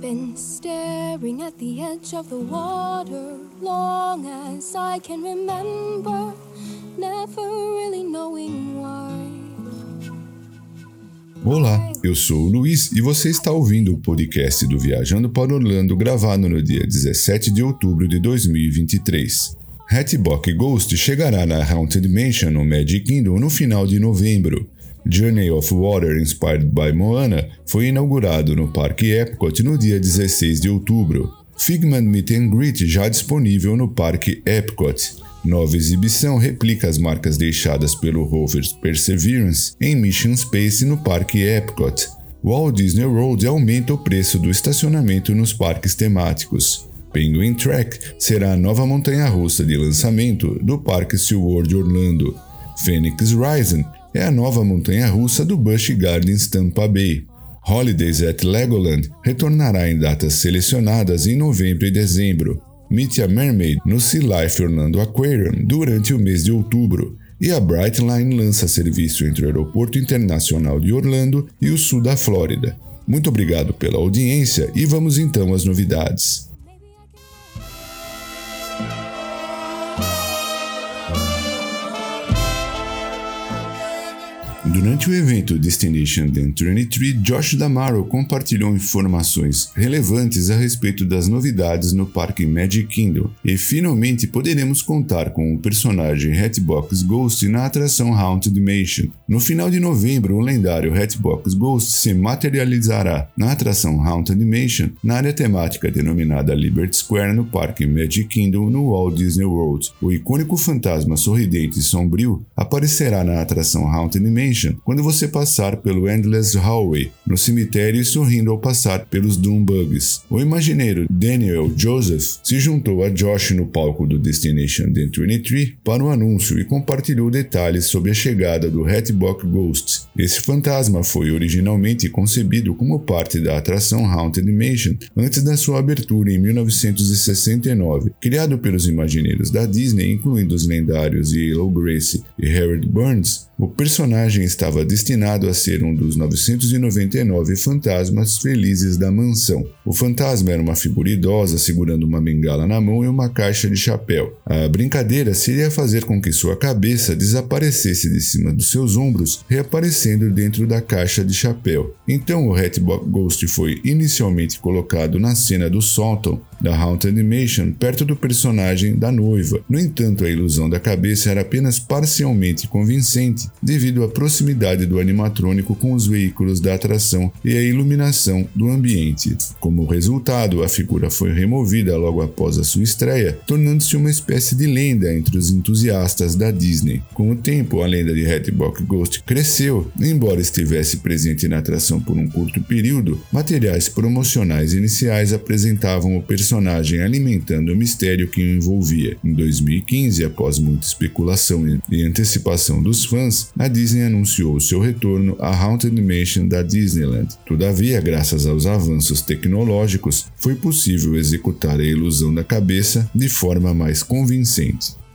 been staring at the edge of the water long as I can remember, never really knowing why. Olá, eu sou o Luiz e você está ouvindo o podcast do Viajando para Orlando gravado no dia 17 de outubro de 2023. Hatbox Ghost chegará na Haunted Mansion no Magic Kingdom no final de novembro. Journey of Water Inspired by Moana foi inaugurado no Parque Epcot no dia 16 de outubro. Figment Meet and Greet já disponível no Parque Epcot. Nova exibição replica as marcas deixadas pelo rover Perseverance em Mission Space no Parque Epcot. Walt Disney World aumenta o preço do estacionamento nos parques temáticos. Penguin Track será a nova montanha-russa de lançamento do Parque SeaWorld Orlando. Phoenix Rising é a nova montanha-russa do Busch Gardens Tampa Bay. Holidays at Legoland retornará em datas selecionadas em novembro e dezembro. Meet a Mermaid no Sea Life Orlando Aquarium durante o mês de outubro. E a Brightline lança serviço entre o Aeroporto Internacional de Orlando e o sul da Flórida. Muito obrigado pela audiência e vamos então às novidades. Durante o evento Destination Den 23, Josh Damaro compartilhou informações relevantes a respeito das novidades no parque Magic Kingdom e finalmente poderemos contar com o personagem Hatbox Ghost na atração Haunted Mansion. No final de novembro, o lendário Hatbox Ghost se materializará na atração Haunted Mansion na área temática denominada Liberty Square no parque Magic Kingdom no Walt Disney World. O icônico fantasma sorridente e sombrio aparecerá na atração Haunted Mansion quando você passar pelo Endless Hallway, no cemitério e sorrindo ao passar pelos Doombugs. O imagineiro Daniel Joseph se juntou a Josh no palco do Destination Den 23 para o anúncio e compartilhou detalhes sobre a chegada do Hatbox Ghost. Esse fantasma foi originalmente concebido como parte da atração Haunted Mansion antes da sua abertura em 1969. Criado pelos imagineiros da Disney, incluindo os lendários Yellow Grace e Harold Burns, o personagem estava destinado a ser um dos 999 fantasmas felizes da mansão. O fantasma era uma figura idosa segurando uma bengala na mão e uma caixa de chapéu. A brincadeira seria fazer com que sua cabeça desaparecesse de cima dos seus ombros, reaparecendo dentro da caixa de chapéu. Então o Hatbox Ghost foi inicialmente colocado na cena do sótão da Haunted Animation perto do personagem da noiva. No entanto, a ilusão da cabeça era apenas parcialmente convincente devido à proximidade do animatrônico com os veículos da atração e a iluminação do ambiente. Como resultado, a figura foi removida logo após a sua estreia, tornando-se uma espécie de lenda entre os entusiastas da Disney. Com o tempo, a lenda de Hatbox Ghost cresceu, embora estivesse presente na atração por um curto período, materiais promocionais iniciais apresentavam o personagem personagem alimentando o mistério que o envolvia. Em 2015, após muita especulação e antecipação dos fãs, a Disney anunciou seu retorno à Haunted Mansion da Disneyland. Todavia, graças aos avanços tecnológicos, foi possível executar a ilusão da cabeça de forma mais convincente.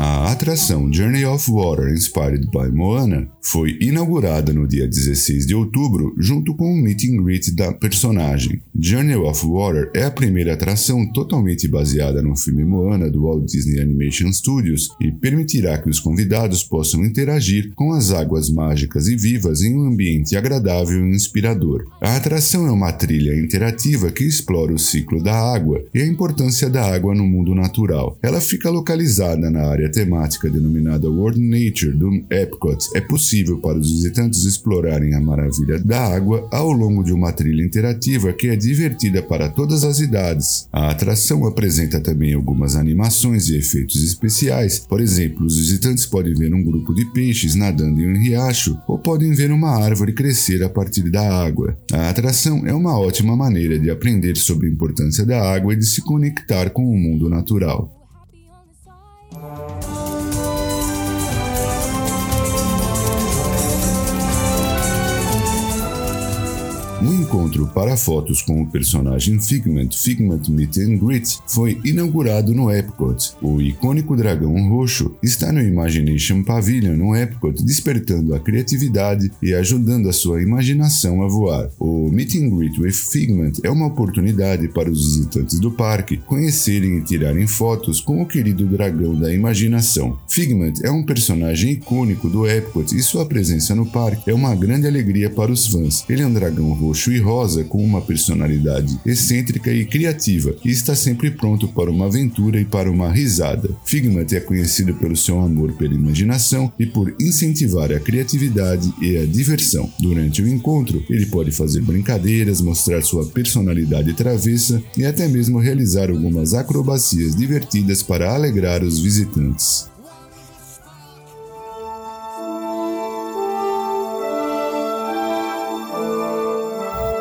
A atração Journey of Water Inspired by Moana foi inaugurada no dia 16 de outubro junto com o meet and greet da personagem. Journey of Water é a primeira atração totalmente baseada no filme Moana do Walt Disney Animation Studios e permitirá que os convidados possam interagir com as águas mágicas e vivas em um ambiente agradável e inspirador. A atração é uma trilha interativa que explora o ciclo da água e a importância da água no mundo natural. Ela fica localizada na área temática denominada World Nature do Epcot. É possível para os visitantes explorarem a maravilha da água ao longo de uma trilha interativa que é divertida para todas as idades. A atração apresenta também algumas animações e efeitos especiais. Por exemplo, os visitantes podem ver um grupo de peixes nadando em um riacho ou podem ver uma árvore crescer a partir da água. A atração é uma ótima maneira de aprender sobre a importância da água e de se conectar com o mundo natural. Um encontro para fotos com o personagem Figment, Figment Meet and Greet, foi inaugurado no Epcot. O icônico dragão roxo está no Imagination Pavilion no Epcot, despertando a criatividade e ajudando a sua imaginação a voar. O Meet and Greet with Figment é uma oportunidade para os visitantes do parque conhecerem e tirarem fotos com o querido dragão da imaginação. Figment é um personagem icônico do Epcot e sua presença no parque é uma grande alegria para os fãs. Ele é um dragão roxo e rosa com uma personalidade excêntrica e criativa e está sempre pronto para uma aventura e para uma risada. Figment é conhecido pelo seu amor pela imaginação e por incentivar a criatividade e a diversão. Durante o encontro, ele pode fazer brincadeiras, mostrar sua personalidade travessa e até mesmo realizar algumas acrobacias divertidas para alegrar os visitantes.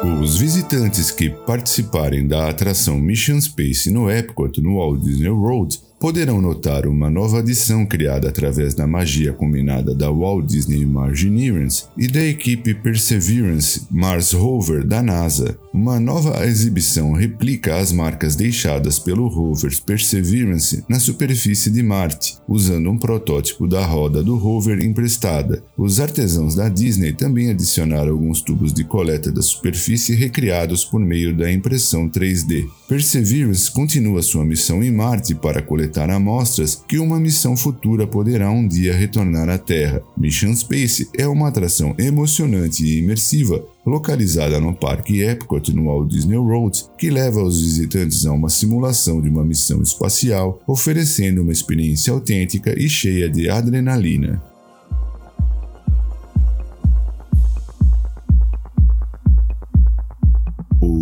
Os visitantes que participarem da atração Mission Space no Epcot no Walt Disney World poderão notar uma nova adição criada através da magia combinada da Walt Disney Imagineers e da equipe Perseverance Mars Rover da NASA. Uma nova exibição replica as marcas deixadas pelo rover Perseverance na superfície de Marte, usando um protótipo da roda do rover emprestada. Os artesãos da Disney também adicionaram alguns tubos de coleta da superfície recriados por meio da impressão 3D. Perseverance continua sua missão em Marte para coletar amostras que uma missão futura poderá um dia retornar à Terra. Mission Space é uma atração emocionante e imersiva localizada no Parque Epcot no Walt Disney World, que leva os visitantes a uma simulação de uma missão espacial, oferecendo uma experiência autêntica e cheia de adrenalina.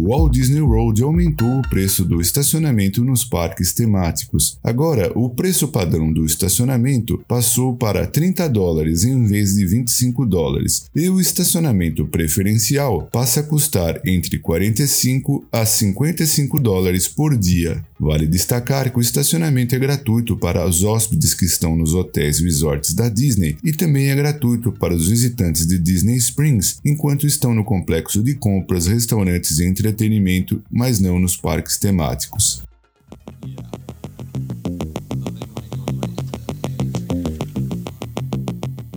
Walt Disney World aumentou o preço do estacionamento nos parques temáticos. Agora, o preço padrão do estacionamento passou para 30 dólares em vez de 25 dólares, e o estacionamento preferencial passa a custar entre 45 a 55 dólares por dia. Vale destacar que o estacionamento é gratuito para os hóspedes que estão nos hotéis e resorts da Disney e também é gratuito para os visitantes de Disney Springs enquanto estão no complexo de compras, restaurantes e entretenimento, mas não nos parques temáticos.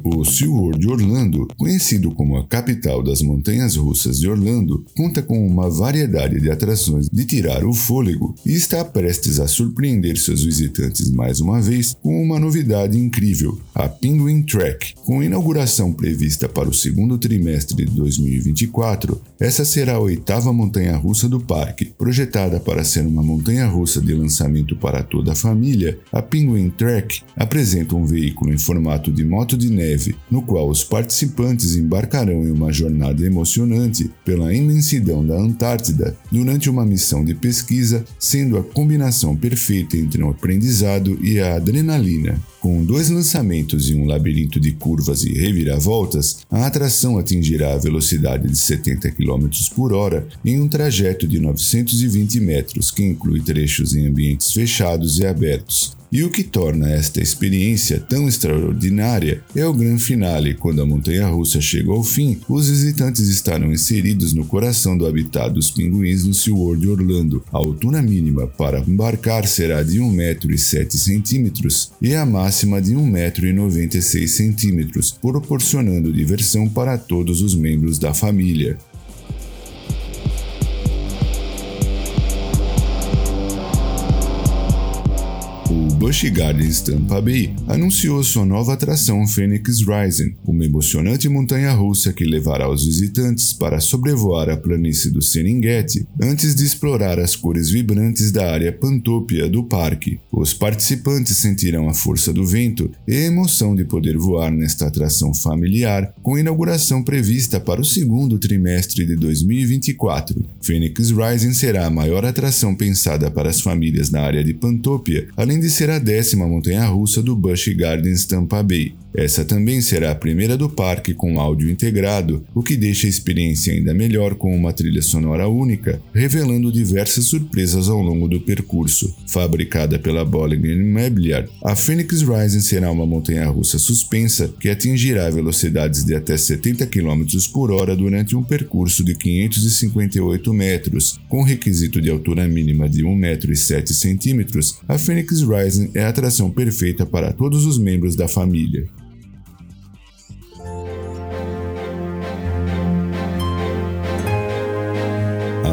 O SeaWorld Orlando, conhecido como a capital das montanhas russas de Orlando, conta com uma variedade de atrações de tirar o fôlego e está prestes a surpreender seus visitantes mais uma vez com uma novidade incrível, a Penguin Trek. Com inauguração prevista para o segundo trimestre de 2024, essa será a oitava montanha russa do parque. Projetada para ser uma montanha russa de lançamento para toda a família, a Penguin Trek apresenta um veículo em formato de moto de neve no qual os participantes embarcarão em uma jornada emocionante pela imensidão da Antártida durante uma missão de pesquisa, sendo a combinação perfeita entre o aprendizado e a adrenalina. Com dois lançamentos e um labirinto de curvas e reviravoltas, a atração atingirá a velocidade de 70 km por hora em um trajeto de 920 metros, que inclui trechos em ambientes fechados e abertos, e o que torna esta experiência tão extraordinária é o grande finale, quando a montanha russa chega ao fim, os visitantes estarão inseridos no coração do habitat dos pinguins no SeaWorld Orlando. A altura mínima para embarcar será de 1,07m e a máxima de 1,96m, proporcionando diversão para todos os membros da família. Busch Gardens Tampa Bay anunciou sua nova atração Phoenix Rising, uma emocionante montanha-russa que levará os visitantes para sobrevoar a planície do Serengeti antes de explorar as cores vibrantes da área Pantopia do parque. Os participantes sentirão a força do vento e a emoção de poder voar nesta atração familiar, com inauguração prevista para o segundo trimestre de 2024. Phoenix Rising será a maior atração pensada para as famílias na área de Pantopia, além de ser a décima montanha-russa do Busch Gardens Tampa Bay. Essa também será a primeira do parque com áudio integrado, o que deixa a experiência ainda melhor com uma trilha sonora única, revelando diversas surpresas ao longo do percurso. Fabricada pela Bollinger Mobiliar, a Phoenix Rising será uma montanha-russa suspensa que atingirá velocidades de até 70 km por hora durante um percurso de 558 metros, com requisito de altura mínima de 1,07 m. A Phoenix Rising é a atração perfeita para todos os membros da família.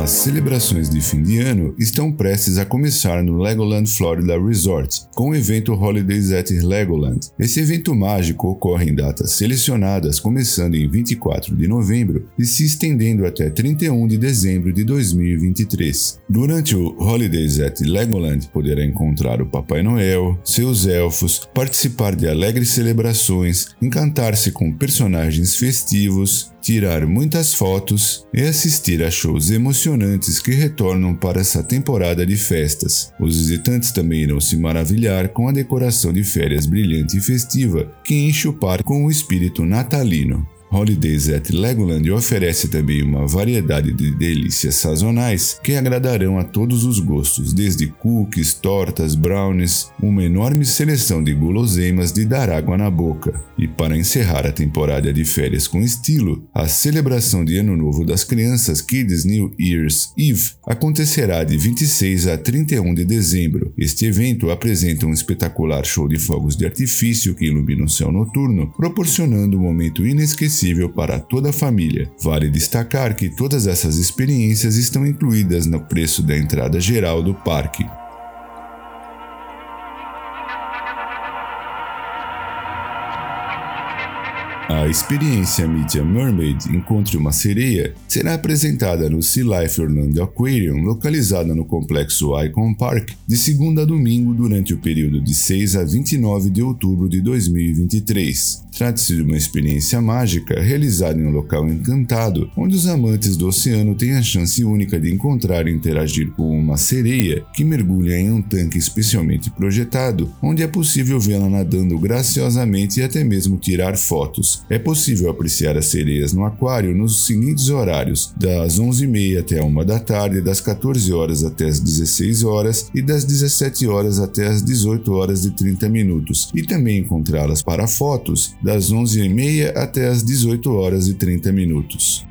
As celebrações de fim de ano estão prestes a começar no Legoland Florida Resort, com o evento Holidays at Legoland. Esse evento mágico ocorre em datas selecionadas, começando em 24 de novembro e se estendendo até 31 de dezembro de 2023. Durante o Holidays at Legoland, poderá encontrar o Papai Noel, seus elfos, participar de alegres celebrações, encantar-se com personagens festivos, tirar muitas fotos e assistir a shows emocionantes que retornam para essa temporada de festas. Os visitantes também irão se maravilhar com a decoração de férias brilhante e festiva que enche o parque com o espírito natalino. Holidays at Legoland oferece também uma variedade de delícias sazonais que agradarão a todos os gostos, desde cookies, tortas, brownies, uma enorme seleção de guloseimas de dar água na boca. E para encerrar a temporada de férias com estilo, a celebração de Ano Novo das Crianças Kids New Year's Eve acontecerá de 26 a 31 de dezembro. Este evento apresenta um espetacular show de fogos de artifício que ilumina o céu noturno, proporcionando um momento inesquecível para toda a família. Vale destacar que todas essas experiências estão incluídas no preço da entrada geral do parque. A experiência Media Mermaid Encontre uma Sereia será apresentada no Sea Life Orlando Aquarium, localizada no complexo Icon Park, de segunda a domingo durante o período de 6 a 29 de outubro de 2023. Trata-se de uma experiência mágica realizada em um local encantado, onde os amantes do oceano têm a chance única de encontrar e interagir com uma sereia que mergulha em um tanque especialmente projetado, onde é possível vê-la nadando graciosamente e até mesmo tirar fotos. É possível apreciar as sereias no aquário nos seguintes horários: das 11h30 até 1 da tarde, das 14 horas até as 16 horas e das 17 horas até as 18 horas e 30 minutos, e também encontrá-las para fotos das 11h30 até as 18 horas e 30 minutos.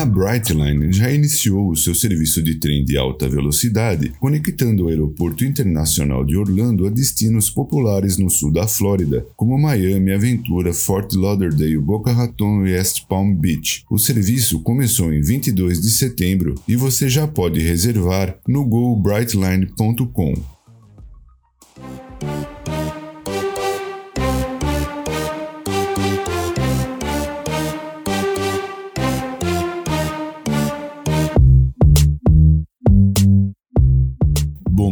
A Brightline já iniciou o seu serviço de trem de alta velocidade, conectando o Aeroporto Internacional de Orlando a destinos populares no sul da Flórida, como Miami, Aventura, Fort Lauderdale, Boca Raton e West Palm Beach. O serviço começou em 22 de setembro e você já pode reservar no gobrightline.com.